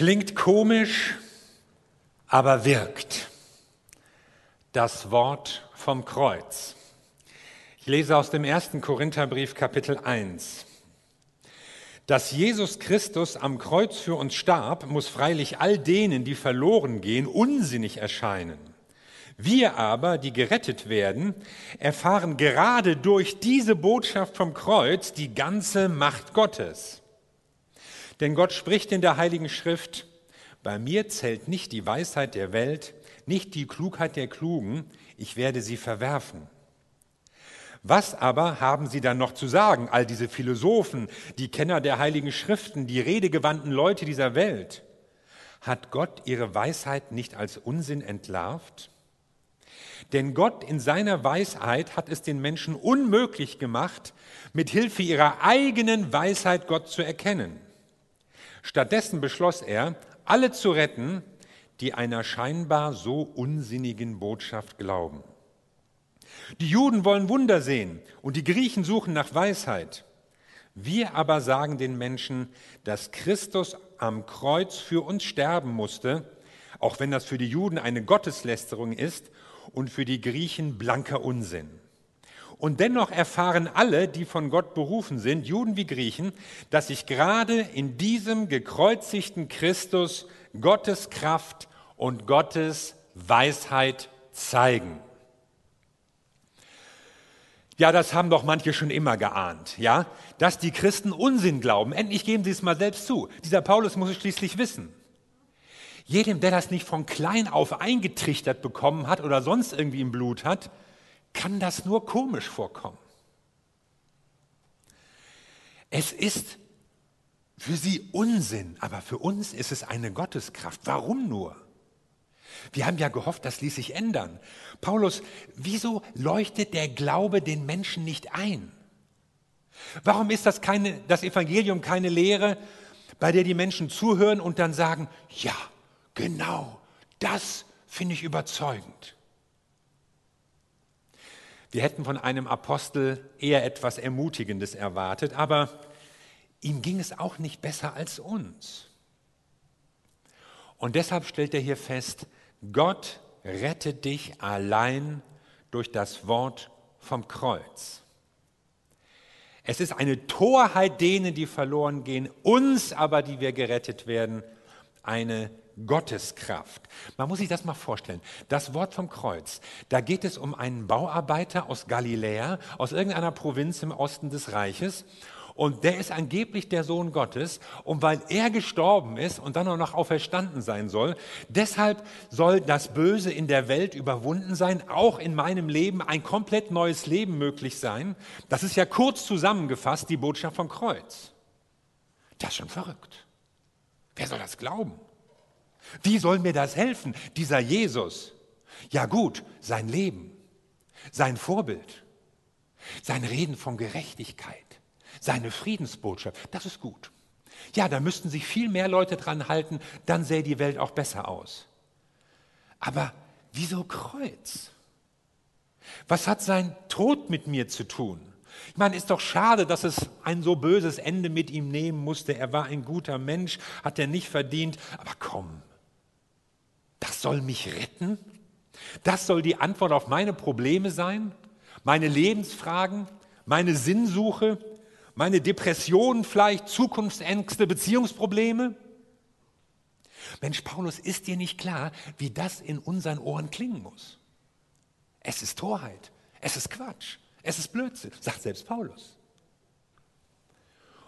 Klingt komisch, aber wirkt. Das Wort vom Kreuz. Ich lese aus dem ersten Korintherbrief Kapitel 1. Dass Jesus Christus am Kreuz für uns starb, muss freilich all denen, die verloren gehen, unsinnig erscheinen. Wir aber, die gerettet werden, erfahren gerade durch diese Botschaft vom Kreuz die ganze Macht Gottes. Denn Gott spricht in der Heiligen Schrift, bei mir zählt nicht die Weisheit der Welt, nicht die Klugheit der Klugen, ich werde sie verwerfen. Was aber haben sie dann noch zu sagen, all diese Philosophen, die Kenner der heiligen Schriften, die redegewandten Leute dieser Welt? Hat Gott ihre Weisheit nicht als Unsinn entlarvt? Denn Gott in seiner Weisheit hat es den Menschen unmöglich gemacht, mit Hilfe ihrer eigenen Weisheit Gott zu erkennen. Stattdessen beschloss er, alle zu retten, die einer scheinbar so unsinnigen Botschaft glauben. Die Juden wollen Wunder sehen und die Griechen suchen nach Weisheit. Wir aber sagen den Menschen, dass Christus am Kreuz für uns sterben musste, auch wenn das für die Juden eine Gotteslästerung ist und für die Griechen blanker Unsinn. Und dennoch erfahren alle, die von Gott berufen sind, Juden wie Griechen, dass sich gerade in diesem gekreuzigten Christus Gottes Kraft und Gottes Weisheit zeigen. Ja, das haben doch manche schon immer geahnt, ja, dass die Christen Unsinn glauben. Endlich geben sie es mal selbst zu. Dieser Paulus muss es schließlich wissen. Jedem, der das nicht von klein auf eingetrichtert bekommen hat oder sonst irgendwie im Blut hat, kann das nur komisch vorkommen. Es ist für sie Unsinn, aber für uns ist es eine Gotteskraft. Warum nur? Wir haben ja gehofft, das ließ sich ändern. Paulus, wieso leuchtet der Glaube den Menschen nicht ein? Warum ist das, keine, das Evangelium keine Lehre, bei der die Menschen zuhören und dann sagen, ja, genau, das finde ich überzeugend. Wir hätten von einem Apostel eher etwas Ermutigendes erwartet, aber ihm ging es auch nicht besser als uns. Und deshalb stellt er hier fest, Gott rettet dich allein durch das Wort vom Kreuz. Es ist eine Torheit denen, die verloren gehen, uns aber, die wir gerettet werden, eine Gotteskraft. Man muss sich das mal vorstellen. Das Wort vom Kreuz, da geht es um einen Bauarbeiter aus Galiläa, aus irgendeiner Provinz im Osten des Reiches. Und der ist angeblich der Sohn Gottes. Und weil er gestorben ist und dann auch noch auferstanden sein soll, deshalb soll das Böse in der Welt überwunden sein, auch in meinem Leben ein komplett neues Leben möglich sein. Das ist ja kurz zusammengefasst die Botschaft vom Kreuz. Das ist schon verrückt. Wer soll das glauben? Wie soll mir das helfen, dieser Jesus? Ja gut, sein Leben, sein Vorbild, sein Reden von Gerechtigkeit, seine Friedensbotschaft, das ist gut. Ja, da müssten sich viel mehr Leute dran halten, dann sähe die Welt auch besser aus. Aber wieso Kreuz? Was hat sein Tod mit mir zu tun? Ich meine, ist doch schade, dass es ein so böses Ende mit ihm nehmen musste. Er war ein guter Mensch, hat er nicht verdient. Aber komm, das soll mich retten? Das soll die Antwort auf meine Probleme sein? Meine Lebensfragen? Meine Sinnsuche? Meine Depressionen vielleicht? Zukunftsängste? Beziehungsprobleme? Mensch, Paulus, ist dir nicht klar, wie das in unseren Ohren klingen muss? Es ist Torheit. Es ist Quatsch. Es ist Blödsinn, sagt selbst Paulus.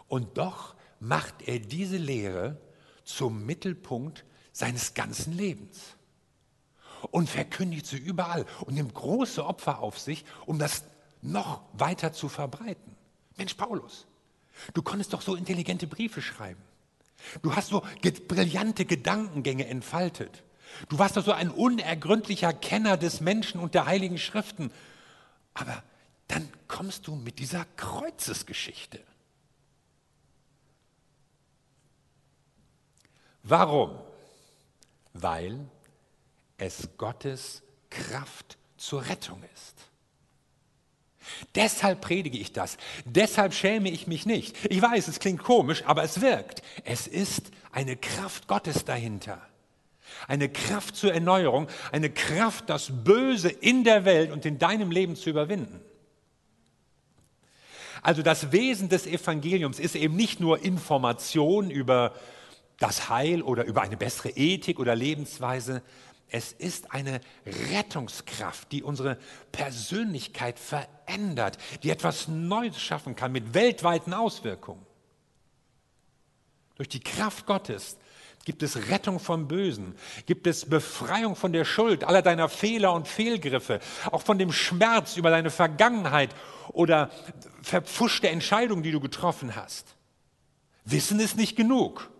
Und doch macht er diese Lehre zum Mittelpunkt seines ganzen Lebens und verkündigt sie überall und nimmt große Opfer auf sich, um das noch weiter zu verbreiten. Mensch, Paulus, du konntest doch so intelligente Briefe schreiben. Du hast so brillante Gedankengänge entfaltet. Du warst doch so ein unergründlicher Kenner des Menschen und der heiligen Schriften. Aber dann kommst du mit dieser Kreuzesgeschichte. Warum? Weil es Gottes Kraft zur Rettung ist. Deshalb predige ich das. Deshalb schäme ich mich nicht. Ich weiß, es klingt komisch, aber es wirkt. Es ist eine Kraft Gottes dahinter. Eine Kraft zur Erneuerung, eine Kraft, das Böse in der Welt und in deinem Leben zu überwinden. Also das Wesen des Evangeliums ist eben nicht nur Information über das Heil oder über eine bessere Ethik oder Lebensweise. Es ist eine Rettungskraft, die unsere Persönlichkeit verändert, die etwas Neues schaffen kann mit weltweiten Auswirkungen. Durch die Kraft Gottes gibt es Rettung vom Bösen, gibt es Befreiung von der Schuld, aller deiner Fehler und Fehlgriffe, auch von dem Schmerz über deine Vergangenheit oder verpfuschte Entscheidungen, die du getroffen hast. Wissen ist nicht genug.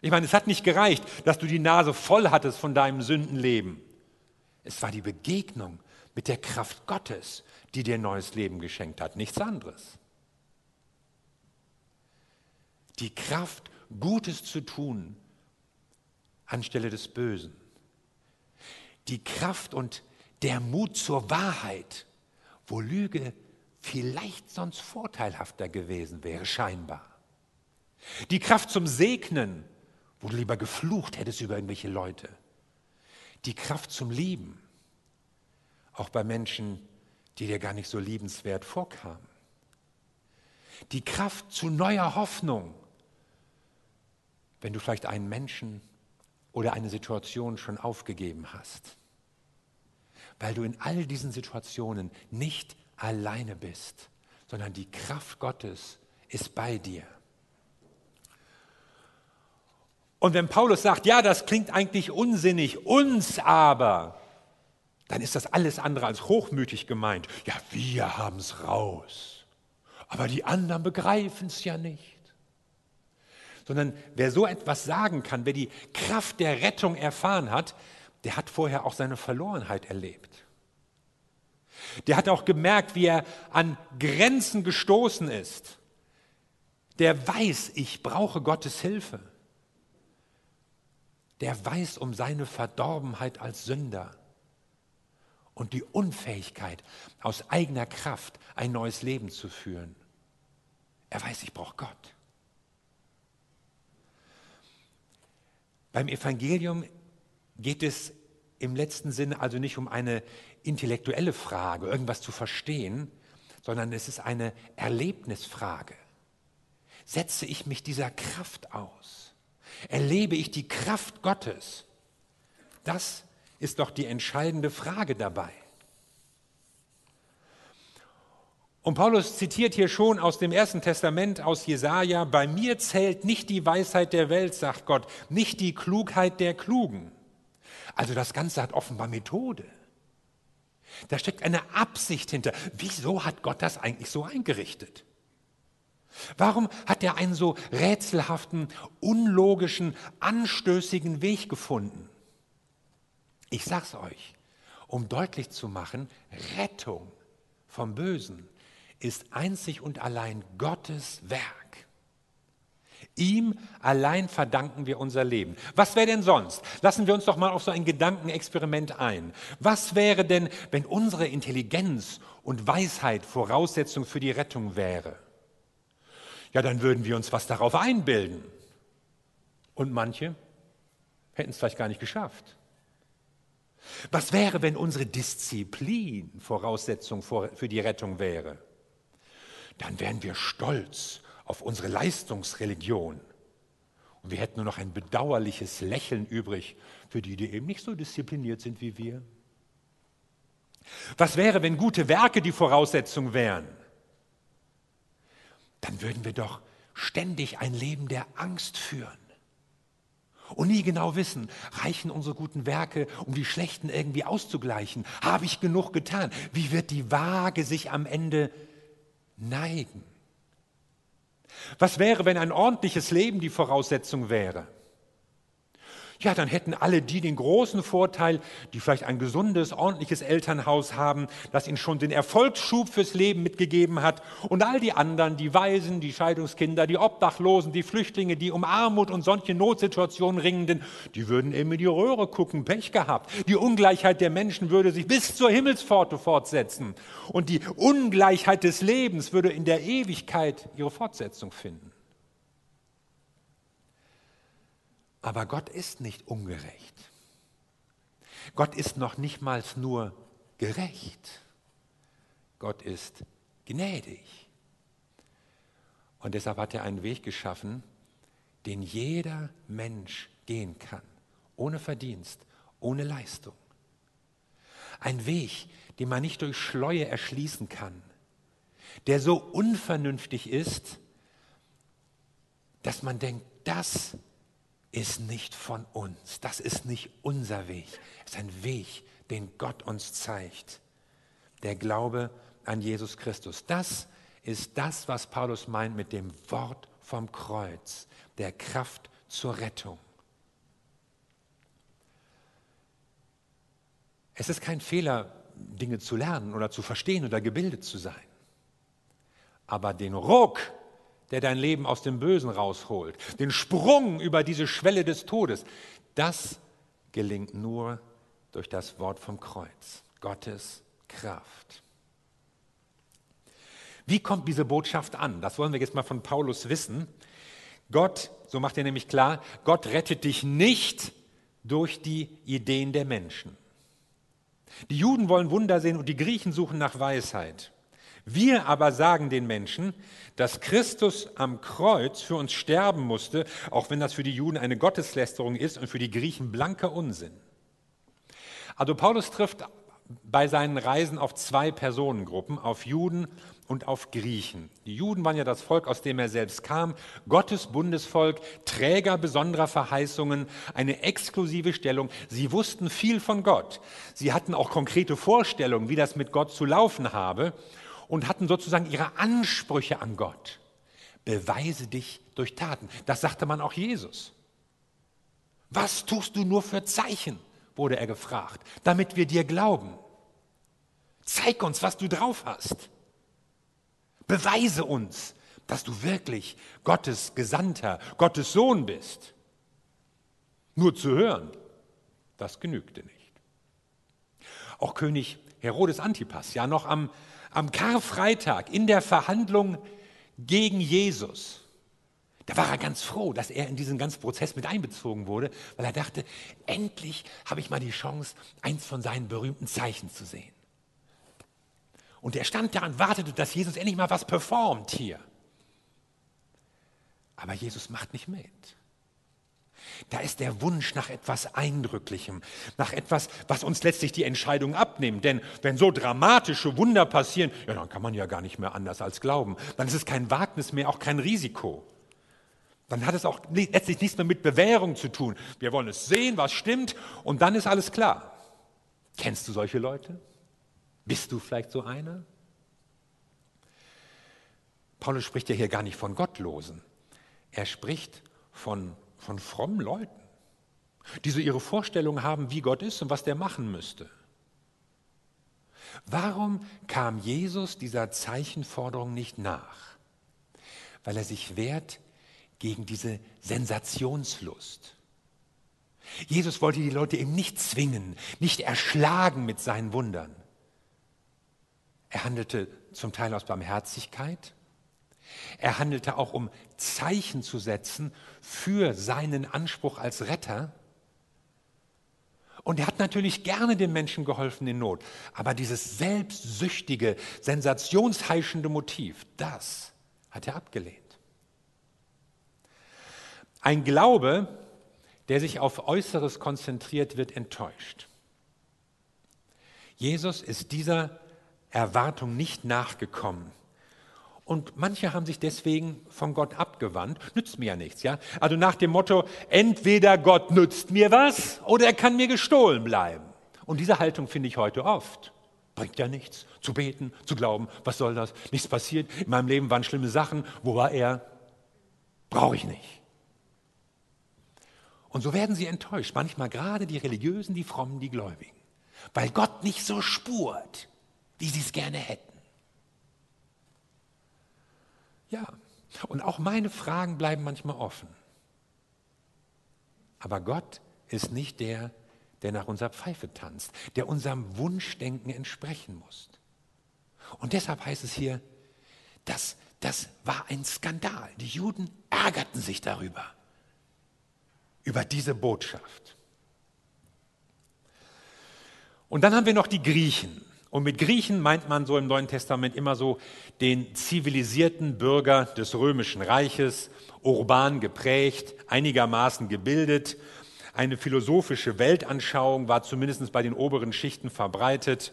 Ich meine, es hat nicht gereicht, dass du die Nase voll hattest von deinem Sündenleben. Es war die Begegnung mit der Kraft Gottes, die dir neues Leben geschenkt hat, nichts anderes. Die Kraft, Gutes zu tun anstelle des Bösen. Die Kraft und der Mut zur Wahrheit, wo Lüge vielleicht sonst vorteilhafter gewesen wäre, scheinbar. Die Kraft zum Segnen, wo du lieber geflucht hättest über irgendwelche Leute. Die Kraft zum Lieben, auch bei Menschen, die dir gar nicht so liebenswert vorkamen. Die Kraft zu neuer Hoffnung, wenn du vielleicht einen Menschen oder eine Situation schon aufgegeben hast. Weil du in all diesen Situationen nicht alleine bist, sondern die Kraft Gottes ist bei dir. Und wenn Paulus sagt, ja, das klingt eigentlich unsinnig, uns aber, dann ist das alles andere als hochmütig gemeint. Ja, wir haben es raus, aber die anderen begreifen es ja nicht. Sondern wer so etwas sagen kann, wer die Kraft der Rettung erfahren hat, der hat vorher auch seine Verlorenheit erlebt. Der hat auch gemerkt, wie er an Grenzen gestoßen ist. Der weiß, ich brauche Gottes Hilfe der weiß um seine Verdorbenheit als Sünder und die Unfähigkeit, aus eigener Kraft ein neues Leben zu führen. Er weiß, ich brauche Gott. Beim Evangelium geht es im letzten Sinne also nicht um eine intellektuelle Frage, irgendwas zu verstehen, sondern es ist eine Erlebnisfrage. Setze ich mich dieser Kraft aus? Erlebe ich die Kraft Gottes? Das ist doch die entscheidende Frage dabei. Und Paulus zitiert hier schon aus dem Ersten Testament, aus Jesaja: Bei mir zählt nicht die Weisheit der Welt, sagt Gott, nicht die Klugheit der Klugen. Also das Ganze hat offenbar Methode. Da steckt eine Absicht hinter. Wieso hat Gott das eigentlich so eingerichtet? Warum hat er einen so rätselhaften, unlogischen, anstößigen Weg gefunden? Ich sag's euch, um deutlich zu machen, Rettung vom Bösen ist einzig und allein Gottes Werk. Ihm allein verdanken wir unser Leben. Was wäre denn sonst? Lassen wir uns doch mal auf so ein Gedankenexperiment ein. Was wäre denn, wenn unsere Intelligenz und Weisheit Voraussetzung für die Rettung wäre? Ja, dann würden wir uns was darauf einbilden. Und manche hätten es vielleicht gar nicht geschafft. Was wäre, wenn unsere Disziplin Voraussetzung für die Rettung wäre? Dann wären wir stolz auf unsere Leistungsreligion. Und wir hätten nur noch ein bedauerliches Lächeln übrig für die, die eben nicht so diszipliniert sind wie wir. Was wäre, wenn gute Werke die Voraussetzung wären? Dann würden wir doch ständig ein Leben der Angst führen. Und nie genau wissen, reichen unsere guten Werke, um die schlechten irgendwie auszugleichen? Habe ich genug getan? Wie wird die Waage sich am Ende neigen? Was wäre, wenn ein ordentliches Leben die Voraussetzung wäre? Ja, dann hätten alle die den großen Vorteil, die vielleicht ein gesundes, ordentliches Elternhaus haben, das ihnen schon den Erfolgsschub fürs Leben mitgegeben hat. Und all die anderen, die Waisen, die Scheidungskinder, die Obdachlosen, die Flüchtlinge, die um Armut und solche Notsituationen ringenden, die würden eben in die Röhre gucken, Pech gehabt. Die Ungleichheit der Menschen würde sich bis zur Himmelspforte fortsetzen. Und die Ungleichheit des Lebens würde in der Ewigkeit ihre Fortsetzung finden. Aber Gott ist nicht ungerecht. Gott ist noch nicht mal nur gerecht. Gott ist gnädig. Und deshalb hat er einen Weg geschaffen, den jeder Mensch gehen kann, ohne Verdienst, ohne Leistung. Ein Weg, den man nicht durch Schleue erschließen kann, der so unvernünftig ist, dass man denkt, das ist nicht von uns. Das ist nicht unser Weg. Es ist ein Weg, den Gott uns zeigt. Der Glaube an Jesus Christus. Das ist das, was Paulus meint mit dem Wort vom Kreuz, der Kraft zur Rettung. Es ist kein Fehler, Dinge zu lernen oder zu verstehen oder gebildet zu sein. Aber den Ruck, der dein Leben aus dem Bösen rausholt, den Sprung über diese Schwelle des Todes, das gelingt nur durch das Wort vom Kreuz, Gottes Kraft. Wie kommt diese Botschaft an? Das wollen wir jetzt mal von Paulus wissen. Gott, so macht er nämlich klar, Gott rettet dich nicht durch die Ideen der Menschen. Die Juden wollen Wunder sehen und die Griechen suchen nach Weisheit. Wir aber sagen den Menschen, dass Christus am Kreuz für uns sterben musste, auch wenn das für die Juden eine Gotteslästerung ist und für die Griechen blanker Unsinn. Also Paulus trifft bei seinen Reisen auf zwei Personengruppen, auf Juden und auf Griechen. Die Juden waren ja das Volk, aus dem er selbst kam, Gottes Bundesvolk, Träger besonderer Verheißungen, eine exklusive Stellung. Sie wussten viel von Gott. Sie hatten auch konkrete Vorstellungen, wie das mit Gott zu laufen habe und hatten sozusagen ihre Ansprüche an Gott. Beweise dich durch Taten. Das sagte man auch Jesus. Was tust du nur für Zeichen, wurde er gefragt, damit wir dir glauben. Zeig uns, was du drauf hast. Beweise uns, dass du wirklich Gottes Gesandter, Gottes Sohn bist. Nur zu hören, das genügte nicht. Auch König Herodes Antipas, ja noch am am Karfreitag in der Verhandlung gegen Jesus, da war er ganz froh, dass er in diesen ganzen Prozess mit einbezogen wurde, weil er dachte, endlich habe ich mal die Chance, eins von seinen berühmten Zeichen zu sehen. Und er stand da und wartete, dass Jesus endlich mal was performt hier. Aber Jesus macht nicht mit. Da ist der Wunsch nach etwas Eindrücklichem, nach etwas, was uns letztlich die Entscheidung abnimmt. Denn wenn so dramatische Wunder passieren, ja, dann kann man ja gar nicht mehr anders als glauben. Dann ist es kein Wagnis mehr, auch kein Risiko. Dann hat es auch letztlich nichts mehr mit Bewährung zu tun. Wir wollen es sehen, was stimmt, und dann ist alles klar. Kennst du solche Leute? Bist du vielleicht so einer? Paulus spricht ja hier gar nicht von Gottlosen. Er spricht von von frommen Leuten, die so ihre Vorstellung haben, wie Gott ist und was der machen müsste. Warum kam Jesus dieser Zeichenforderung nicht nach? Weil er sich wehrt gegen diese Sensationslust. Jesus wollte die Leute eben nicht zwingen, nicht erschlagen mit seinen Wundern. Er handelte zum Teil aus Barmherzigkeit, er handelte auch, um Zeichen zu setzen für seinen Anspruch als Retter. Und er hat natürlich gerne den Menschen geholfen in Not. Aber dieses selbstsüchtige, sensationsheischende Motiv, das hat er abgelehnt. Ein Glaube, der sich auf Äußeres konzentriert, wird enttäuscht. Jesus ist dieser Erwartung nicht nachgekommen. Und manche haben sich deswegen von Gott abgewandt. Nützt mir ja nichts, ja? Also nach dem Motto, entweder Gott nützt mir was oder er kann mir gestohlen bleiben. Und diese Haltung finde ich heute oft. Bringt ja nichts. Zu beten, zu glauben, was soll das? Nichts passiert. In meinem Leben waren schlimme Sachen. Wo war er? Brauche ich nicht. Und so werden sie enttäuscht, manchmal gerade die Religiösen, die Frommen, die Gläubigen, weil Gott nicht so spurt, wie sie es gerne hätten. Ja, und auch meine Fragen bleiben manchmal offen. Aber Gott ist nicht der, der nach unserer Pfeife tanzt, der unserem Wunschdenken entsprechen muss. Und deshalb heißt es hier, dass das war ein Skandal. Die Juden ärgerten sich darüber, über diese Botschaft. Und dann haben wir noch die Griechen. Und mit Griechen meint man so im Neuen Testament immer so den zivilisierten Bürger des römischen Reiches, urban geprägt, einigermaßen gebildet. Eine philosophische Weltanschauung war zumindest bei den oberen Schichten verbreitet.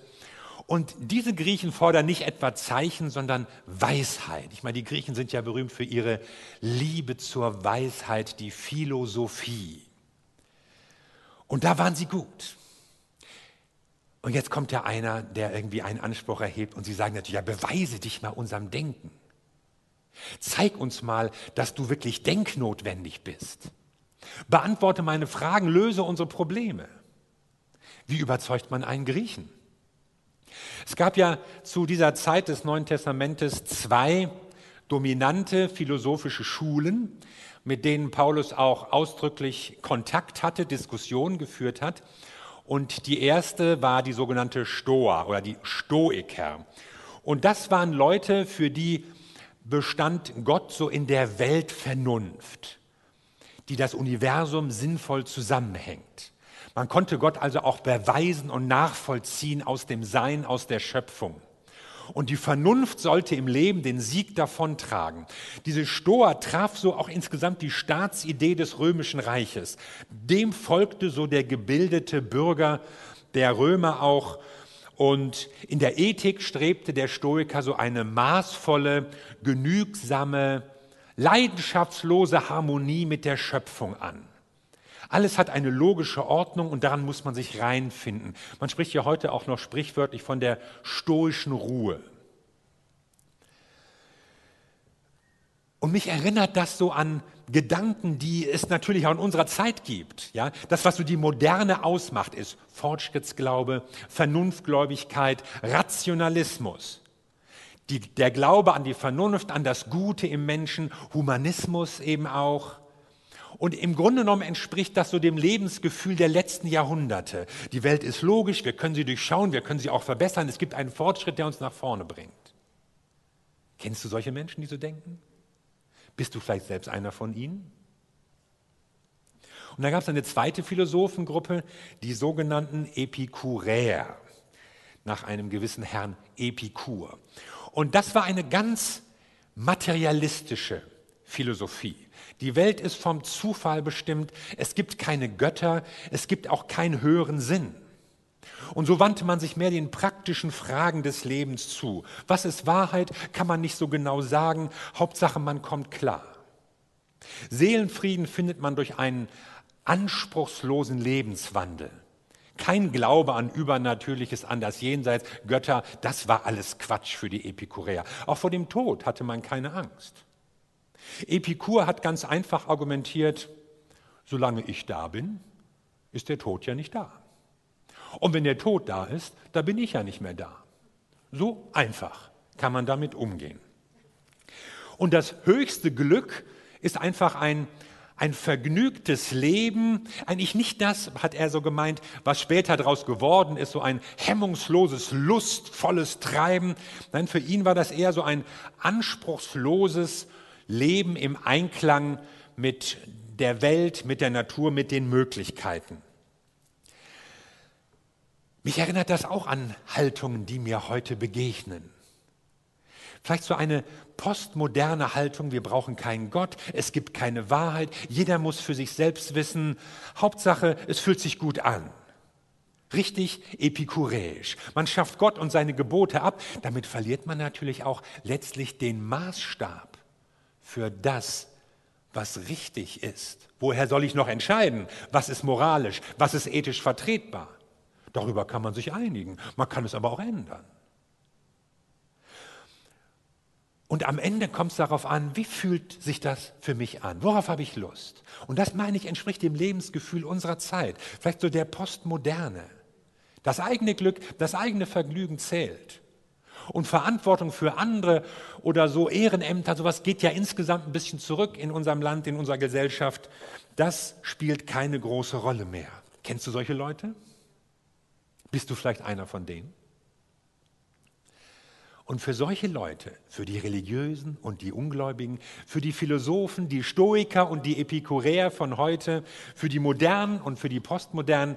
Und diese Griechen fordern nicht etwa Zeichen, sondern Weisheit. Ich meine, die Griechen sind ja berühmt für ihre Liebe zur Weisheit, die Philosophie. Und da waren sie gut. Und jetzt kommt ja einer, der irgendwie einen Anspruch erhebt und sie sagen natürlich, ja, beweise dich mal unserem Denken. Zeig uns mal, dass du wirklich denknotwendig bist. Beantworte meine Fragen, löse unsere Probleme. Wie überzeugt man einen Griechen? Es gab ja zu dieser Zeit des Neuen Testamentes zwei dominante philosophische Schulen, mit denen Paulus auch ausdrücklich Kontakt hatte, Diskussionen geführt hat. Und die erste war die sogenannte Stoa oder die Stoiker. Und das waren Leute, für die bestand Gott so in der Weltvernunft, die das Universum sinnvoll zusammenhängt. Man konnte Gott also auch beweisen und nachvollziehen aus dem Sein, aus der Schöpfung. Und die Vernunft sollte im Leben den Sieg davontragen. Diese Stoa traf so auch insgesamt die Staatsidee des römischen Reiches. Dem folgte so der gebildete Bürger der Römer auch. Und in der Ethik strebte der Stoiker so eine maßvolle, genügsame, leidenschaftslose Harmonie mit der Schöpfung an. Alles hat eine logische Ordnung und daran muss man sich reinfinden. Man spricht ja heute auch noch sprichwörtlich von der stoischen Ruhe. Und mich erinnert das so an Gedanken, die es natürlich auch in unserer Zeit gibt. Ja? Das, was so die Moderne ausmacht, ist Fortschrittsglaube, Vernunftgläubigkeit, Rationalismus. Die, der Glaube an die Vernunft, an das Gute im Menschen, Humanismus eben auch. Und im Grunde genommen entspricht das so dem Lebensgefühl der letzten Jahrhunderte. Die Welt ist logisch, wir können sie durchschauen, wir können sie auch verbessern. Es gibt einen Fortschritt, der uns nach vorne bringt. Kennst du solche Menschen, die so denken? Bist du vielleicht selbst einer von ihnen? Und dann gab es eine zweite Philosophengruppe, die sogenannten Epikuräer, nach einem gewissen Herrn Epikur. Und das war eine ganz materialistische Philosophie. Die Welt ist vom Zufall bestimmt. Es gibt keine Götter. Es gibt auch keinen höheren Sinn. Und so wandte man sich mehr den praktischen Fragen des Lebens zu. Was ist Wahrheit, kann man nicht so genau sagen. Hauptsache, man kommt klar. Seelenfrieden findet man durch einen anspruchslosen Lebenswandel. Kein Glaube an Übernatürliches, an das Jenseits, Götter, das war alles Quatsch für die Epikuräer. Auch vor dem Tod hatte man keine Angst. Epikur hat ganz einfach argumentiert, solange ich da bin, ist der Tod ja nicht da. Und wenn der Tod da ist, da bin ich ja nicht mehr da. So einfach kann man damit umgehen. Und das höchste Glück ist einfach ein, ein vergnügtes Leben, eigentlich nicht das, hat er so gemeint, was später daraus geworden ist, so ein hemmungsloses, lustvolles Treiben. Nein, für ihn war das eher so ein anspruchsloses, leben im Einklang mit der Welt, mit der Natur, mit den Möglichkeiten. Mich erinnert das auch an Haltungen, die mir heute begegnen. Vielleicht so eine postmoderne Haltung, wir brauchen keinen Gott, es gibt keine Wahrheit, jeder muss für sich selbst wissen, Hauptsache, es fühlt sich gut an. Richtig epikuräisch. Man schafft Gott und seine Gebote ab, damit verliert man natürlich auch letztlich den Maßstab für das, was richtig ist. Woher soll ich noch entscheiden, was ist moralisch, was ist ethisch vertretbar? Darüber kann man sich einigen, man kann es aber auch ändern. Und am Ende kommt es darauf an, wie fühlt sich das für mich an? Worauf habe ich Lust? Und das meine ich, entspricht dem Lebensgefühl unserer Zeit. Vielleicht so der Postmoderne. Das eigene Glück, das eigene Vergnügen zählt. Und Verantwortung für andere oder so Ehrenämter, sowas geht ja insgesamt ein bisschen zurück in unserem Land, in unserer Gesellschaft. Das spielt keine große Rolle mehr. Kennst du solche Leute? Bist du vielleicht einer von denen? Und für solche Leute, für die Religiösen und die Ungläubigen, für die Philosophen, die Stoiker und die Epikuräer von heute, für die Modernen und für die Postmodernen,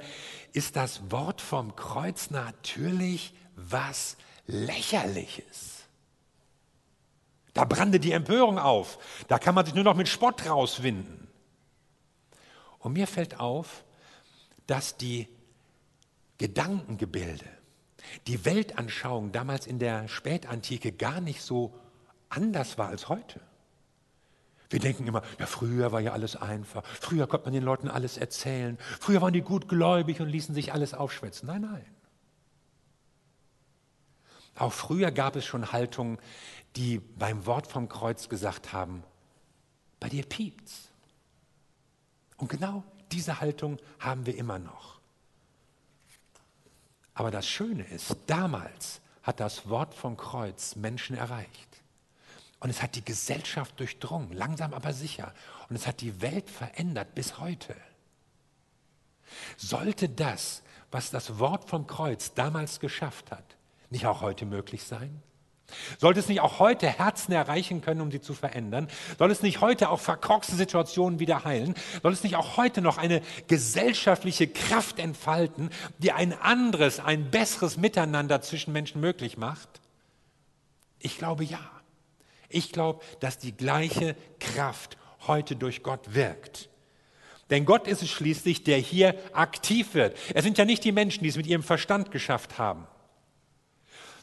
ist das Wort vom Kreuz natürlich was Lächerliches. Da brandet die Empörung auf. Da kann man sich nur noch mit Spott rauswinden. Und mir fällt auf, dass die Gedankengebilde, die Weltanschauung damals in der Spätantike gar nicht so anders war als heute. Wir denken immer, ja, früher war ja alles einfach. Früher konnte man den Leuten alles erzählen. Früher waren die gutgläubig und ließen sich alles aufschwätzen. Nein, nein. Auch früher gab es schon Haltungen, die beim Wort vom Kreuz gesagt haben, bei dir piept's. Und genau diese Haltung haben wir immer noch. Aber das Schöne ist, damals hat das Wort vom Kreuz Menschen erreicht. Und es hat die Gesellschaft durchdrungen, langsam aber sicher. Und es hat die Welt verändert bis heute. Sollte das, was das Wort vom Kreuz damals geschafft hat, nicht auch heute möglich sein? Sollte es nicht auch heute Herzen erreichen können, um sie zu verändern? Soll es nicht heute auch verkorkste Situationen wieder heilen? Soll es nicht auch heute noch eine gesellschaftliche Kraft entfalten, die ein anderes, ein besseres Miteinander zwischen Menschen möglich macht? Ich glaube ja. Ich glaube, dass die gleiche Kraft heute durch Gott wirkt. Denn Gott ist es schließlich, der hier aktiv wird. Es sind ja nicht die Menschen, die es mit ihrem Verstand geschafft haben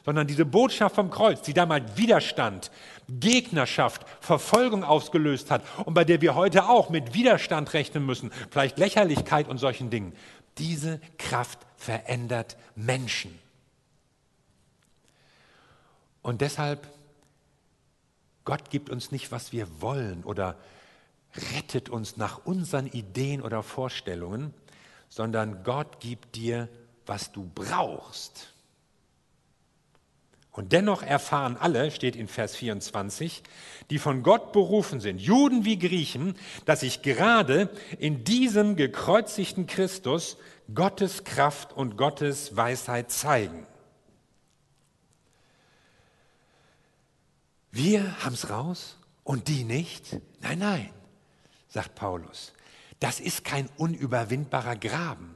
sondern diese Botschaft vom Kreuz, die damals Widerstand, Gegnerschaft, Verfolgung ausgelöst hat und bei der wir heute auch mit Widerstand rechnen müssen, vielleicht Lächerlichkeit und solchen Dingen. Diese Kraft verändert Menschen. Und deshalb, Gott gibt uns nicht, was wir wollen oder rettet uns nach unseren Ideen oder Vorstellungen, sondern Gott gibt dir, was du brauchst. Und dennoch erfahren alle, steht in Vers 24, die von Gott berufen sind, Juden wie Griechen, dass sich gerade in diesem gekreuzigten Christus Gottes Kraft und Gottes Weisheit zeigen. Wir haben es raus und die nicht? Nein, nein, sagt Paulus. Das ist kein unüberwindbarer Graben.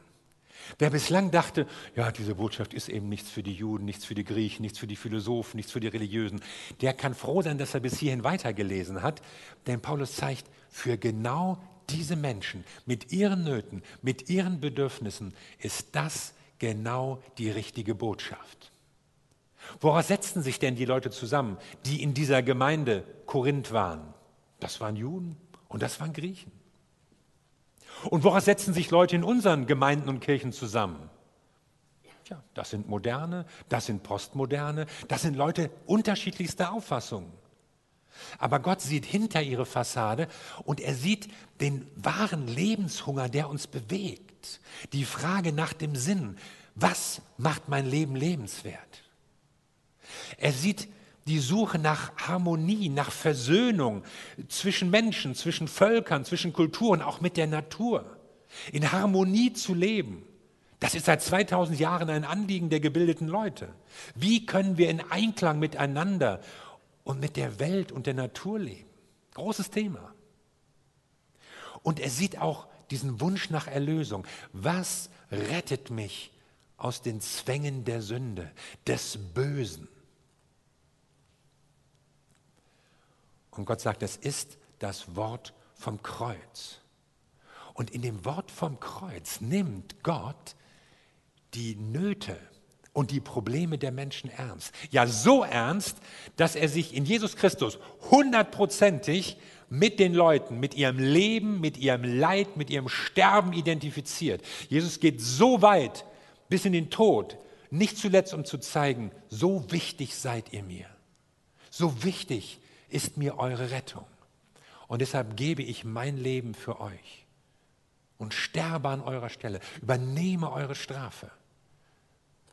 Wer bislang dachte, ja, diese Botschaft ist eben nichts für die Juden, nichts für die Griechen, nichts für die Philosophen, nichts für die Religiösen, der kann froh sein, dass er bis hierhin weitergelesen hat, denn Paulus zeigt, für genau diese Menschen mit ihren Nöten, mit ihren Bedürfnissen ist das genau die richtige Botschaft. Woraus setzten sich denn die Leute zusammen, die in dieser Gemeinde Korinth waren? Das waren Juden und das waren Griechen. Und woraus setzen sich Leute in unseren Gemeinden und Kirchen zusammen? Tja, das sind moderne, das sind postmoderne, das sind Leute unterschiedlichster Auffassungen. Aber Gott sieht hinter ihre Fassade und er sieht den wahren Lebenshunger, der uns bewegt. Die Frage nach dem Sinn, was macht mein Leben lebenswert? Er sieht die Suche nach Harmonie, nach Versöhnung zwischen Menschen, zwischen Völkern, zwischen Kulturen, auch mit der Natur. In Harmonie zu leben. Das ist seit 2000 Jahren ein Anliegen der gebildeten Leute. Wie können wir in Einklang miteinander und mit der Welt und der Natur leben? Großes Thema. Und er sieht auch diesen Wunsch nach Erlösung. Was rettet mich aus den Zwängen der Sünde, des Bösen? Und Gott sagt, es ist das Wort vom Kreuz. Und in dem Wort vom Kreuz nimmt Gott die Nöte und die Probleme der Menschen ernst. Ja, so ernst, dass er sich in Jesus Christus hundertprozentig mit den Leuten, mit ihrem Leben, mit ihrem Leid, mit ihrem Sterben identifiziert. Jesus geht so weit bis in den Tod, nicht zuletzt um zu zeigen, so wichtig seid ihr mir. So wichtig ist mir eure Rettung. Und deshalb gebe ich mein Leben für euch und sterbe an eurer Stelle, übernehme eure Strafe,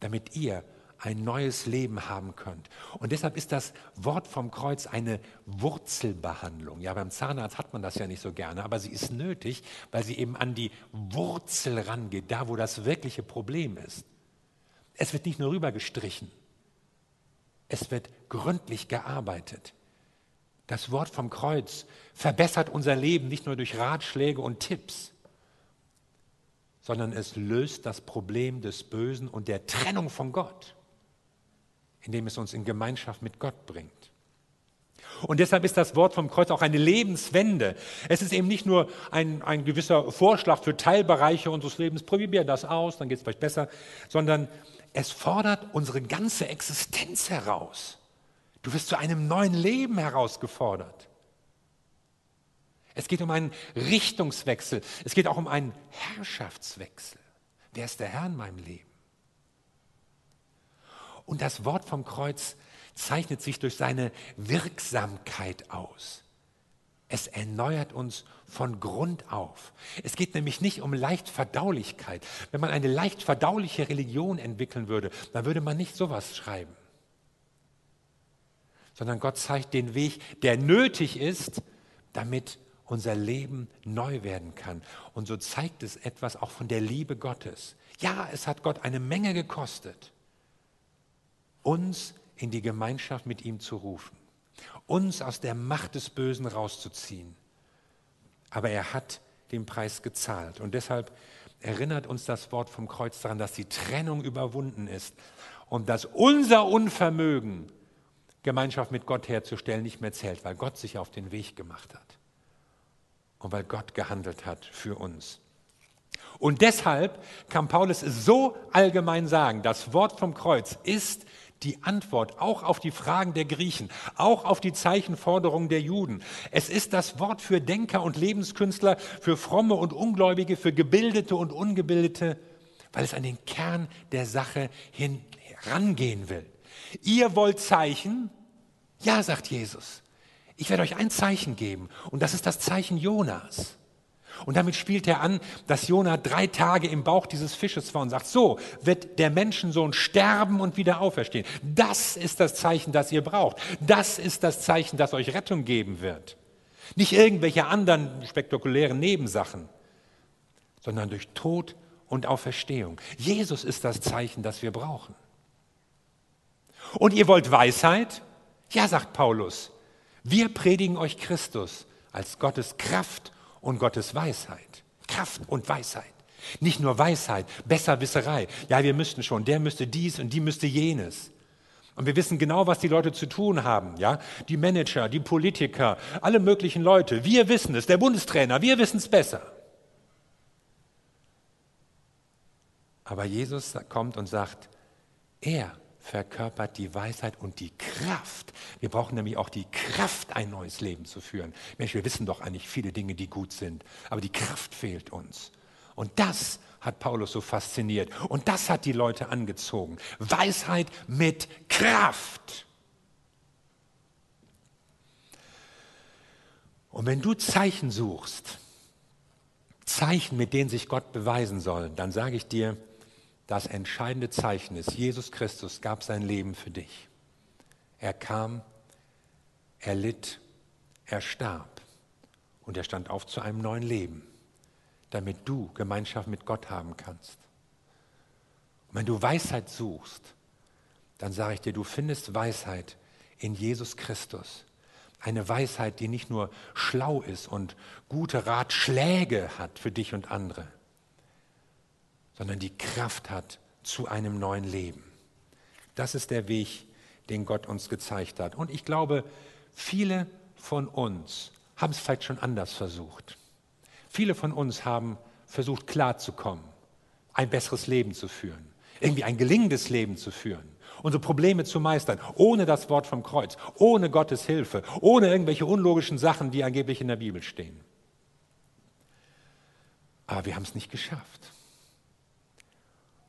damit ihr ein neues Leben haben könnt. Und deshalb ist das Wort vom Kreuz eine Wurzelbehandlung. Ja, beim Zahnarzt hat man das ja nicht so gerne, aber sie ist nötig, weil sie eben an die Wurzel rangeht, da wo das wirkliche Problem ist. Es wird nicht nur rübergestrichen, es wird gründlich gearbeitet. Das Wort vom Kreuz verbessert unser Leben nicht nur durch Ratschläge und Tipps, sondern es löst das Problem des Bösen und der Trennung von Gott indem es uns in Gemeinschaft mit Gott bringt. Und deshalb ist das Wort vom Kreuz auch eine Lebenswende. Es ist eben nicht nur ein, ein gewisser Vorschlag für Teilbereiche unseres Lebens, probier das aus, dann geht es vielleicht besser, sondern es fordert unsere ganze Existenz heraus. Du wirst zu einem neuen Leben herausgefordert. Es geht um einen Richtungswechsel. Es geht auch um einen Herrschaftswechsel. Wer ist der Herr in meinem Leben? Und das Wort vom Kreuz zeichnet sich durch seine Wirksamkeit aus. Es erneuert uns von Grund auf. Es geht nämlich nicht um Leichtverdaulichkeit. Wenn man eine leicht verdauliche Religion entwickeln würde, dann würde man nicht sowas schreiben. Sondern Gott zeigt den Weg, der nötig ist, damit unser Leben neu werden kann. Und so zeigt es etwas auch von der Liebe Gottes. Ja, es hat Gott eine Menge gekostet uns in die Gemeinschaft mit ihm zu rufen, uns aus der Macht des Bösen rauszuziehen. Aber er hat den Preis gezahlt. Und deshalb erinnert uns das Wort vom Kreuz daran, dass die Trennung überwunden ist und dass unser Unvermögen, Gemeinschaft mit Gott herzustellen, nicht mehr zählt, weil Gott sich auf den Weg gemacht hat und weil Gott gehandelt hat für uns. Und deshalb kann Paulus es so allgemein sagen, das Wort vom Kreuz ist die Antwort auch auf die Fragen der Griechen, auch auf die Zeichenforderungen der Juden. Es ist das Wort für Denker und Lebenskünstler, für Fromme und Ungläubige, für Gebildete und Ungebildete, weil es an den Kern der Sache hin herangehen will. Ihr wollt Zeichen? Ja, sagt Jesus. Ich werde euch ein Zeichen geben und das ist das Zeichen Jonas. Und damit spielt er an, dass Jona drei Tage im Bauch dieses Fisches war und sagt, so wird der Menschensohn sterben und wieder auferstehen. Das ist das Zeichen, das ihr braucht. Das ist das Zeichen, das euch Rettung geben wird. Nicht irgendwelche anderen spektakulären Nebensachen, sondern durch Tod und Auferstehung. Jesus ist das Zeichen, das wir brauchen. Und ihr wollt Weisheit? Ja, sagt Paulus. Wir predigen euch Christus als Gottes Kraft und Gottes Weisheit. Kraft und Weisheit. Nicht nur Weisheit, Besserwisserei. Ja, wir müssten schon, der müsste dies und die müsste jenes. Und wir wissen genau, was die Leute zu tun haben. Ja? Die Manager, die Politiker, alle möglichen Leute. Wir wissen es, der Bundestrainer, wir wissen es besser. Aber Jesus kommt und sagt, er verkörpert die Weisheit und die Kraft. Wir brauchen nämlich auch die Kraft, ein neues Leben zu führen. Mensch, wir wissen doch eigentlich viele Dinge, die gut sind, aber die Kraft fehlt uns. Und das hat Paulus so fasziniert und das hat die Leute angezogen. Weisheit mit Kraft. Und wenn du Zeichen suchst, Zeichen, mit denen sich Gott beweisen soll, dann sage ich dir, das entscheidende Zeichen ist, Jesus Christus gab sein Leben für dich. Er kam, er litt, er starb und er stand auf zu einem neuen Leben, damit du Gemeinschaft mit Gott haben kannst. Und wenn du Weisheit suchst, dann sage ich dir, du findest Weisheit in Jesus Christus. Eine Weisheit, die nicht nur schlau ist und gute Ratschläge hat für dich und andere, sondern die Kraft hat zu einem neuen Leben. Das ist der Weg, den Gott uns gezeigt hat. Und ich glaube, viele von uns haben es vielleicht schon anders versucht. Viele von uns haben versucht, klarzukommen, ein besseres Leben zu führen, irgendwie ein gelingendes Leben zu führen, unsere Probleme zu meistern, ohne das Wort vom Kreuz, ohne Gottes Hilfe, ohne irgendwelche unlogischen Sachen, die angeblich in der Bibel stehen. Aber wir haben es nicht geschafft.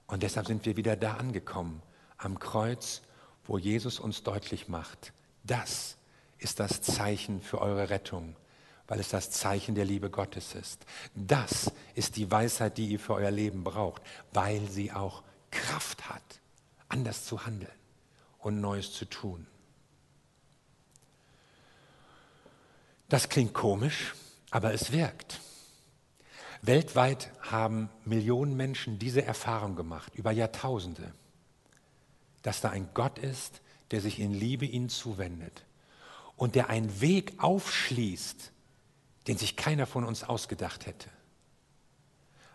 Und deshalb sind wir wieder da angekommen, am Kreuz, wo Jesus uns deutlich macht, das ist das Zeichen für eure Rettung, weil es das Zeichen der Liebe Gottes ist. Das ist die Weisheit, die ihr für euer Leben braucht, weil sie auch Kraft hat, anders zu handeln und Neues zu tun. Das klingt komisch, aber es wirkt. Weltweit haben Millionen Menschen diese Erfahrung gemacht, über Jahrtausende, dass da ein Gott ist, der sich in Liebe ihnen zuwendet und der einen Weg aufschließt, den sich keiner von uns ausgedacht hätte.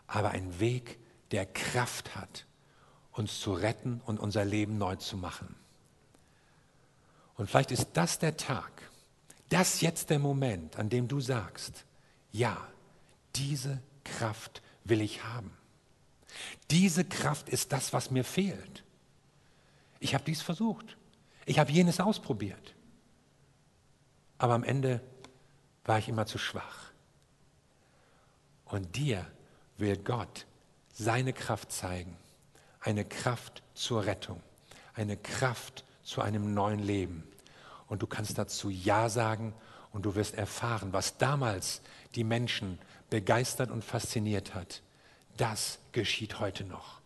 Aber ein Weg, der Kraft hat, uns zu retten und unser Leben neu zu machen. Und vielleicht ist das der Tag, das jetzt der Moment, an dem du sagst, ja, diese Kraft will ich haben. Diese Kraft ist das, was mir fehlt. Ich habe dies versucht. Ich habe jenes ausprobiert. Aber am Ende war ich immer zu schwach. Und dir will Gott seine Kraft zeigen. Eine Kraft zur Rettung. Eine Kraft zu einem neuen Leben. Und du kannst dazu Ja sagen und du wirst erfahren, was damals die Menschen begeistert und fasziniert hat. Das geschieht heute noch.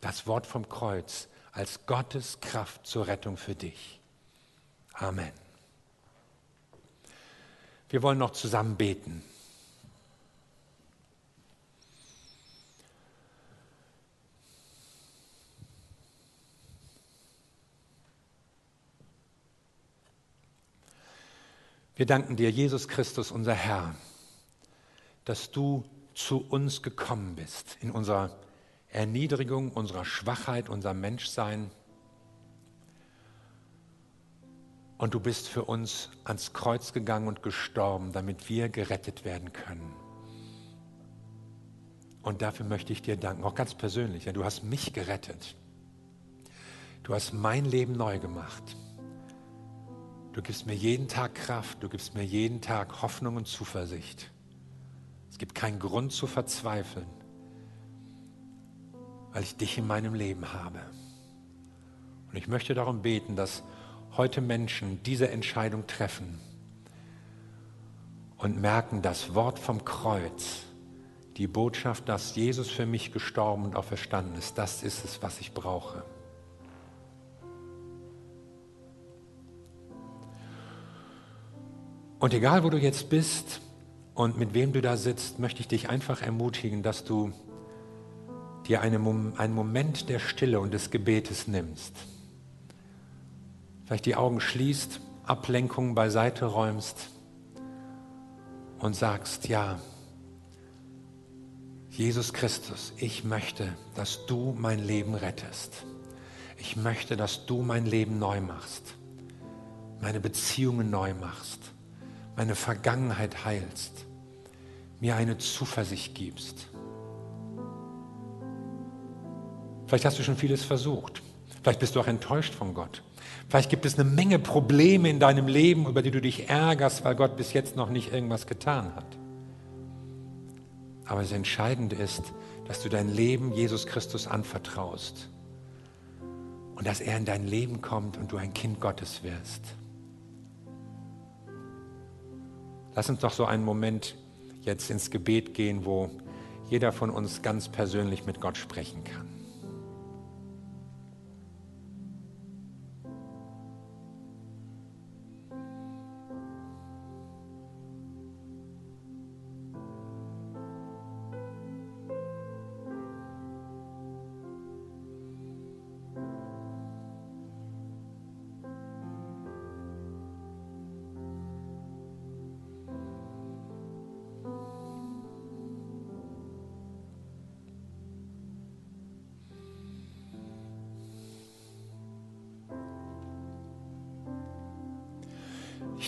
Das Wort vom Kreuz als Gottes Kraft zur Rettung für dich. Amen. Wir wollen noch zusammen beten. Wir danken dir, Jesus Christus, unser Herr, dass du zu uns gekommen bist in unserer Erniedrigung, unserer Schwachheit, unser Menschsein. Und du bist für uns ans Kreuz gegangen und gestorben, damit wir gerettet werden können. Und dafür möchte ich dir danken, auch ganz persönlich. Ja, du hast mich gerettet. Du hast mein Leben neu gemacht. Du gibst mir jeden Tag Kraft, du gibst mir jeden Tag Hoffnung und Zuversicht. Es gibt keinen Grund zu verzweifeln, weil ich dich in meinem Leben habe. Und ich möchte darum beten, dass heute Menschen diese Entscheidung treffen und merken, das Wort vom Kreuz, die Botschaft, dass Jesus für mich gestorben und auferstanden ist, das ist es, was ich brauche. Und egal, wo du jetzt bist und mit wem du da sitzt, möchte ich dich einfach ermutigen, dass du dir eine, einen Moment der Stille und des Gebetes nimmst. Vielleicht die Augen schließt, Ablenkungen beiseite räumst und sagst, ja, Jesus Christus, ich möchte, dass du mein Leben rettest. Ich möchte, dass du mein Leben neu machst, meine Beziehungen neu machst meine Vergangenheit heilst, mir eine Zuversicht gibst. Vielleicht hast du schon vieles versucht. Vielleicht bist du auch enttäuscht von Gott. Vielleicht gibt es eine Menge Probleme in deinem Leben, über die du dich ärgerst, weil Gott bis jetzt noch nicht irgendwas getan hat. Aber das Entscheidende ist, dass du dein Leben Jesus Christus anvertraust und dass er in dein Leben kommt und du ein Kind Gottes wirst. Lass uns doch so einen Moment jetzt ins Gebet gehen, wo jeder von uns ganz persönlich mit Gott sprechen kann.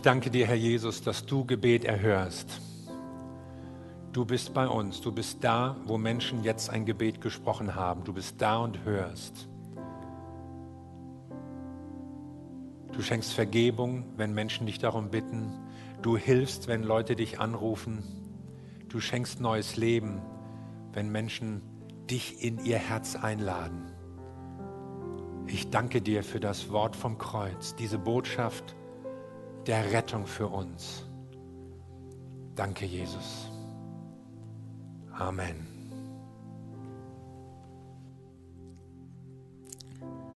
Ich danke dir, Herr Jesus, dass du Gebet erhörst. Du bist bei uns, du bist da, wo Menschen jetzt ein Gebet gesprochen haben. Du bist da und hörst. Du schenkst Vergebung, wenn Menschen dich darum bitten. Du hilfst, wenn Leute dich anrufen. Du schenkst neues Leben, wenn Menschen dich in ihr Herz einladen. Ich danke dir für das Wort vom Kreuz, diese Botschaft, der Rettung für uns. Danke, Jesus. Amen.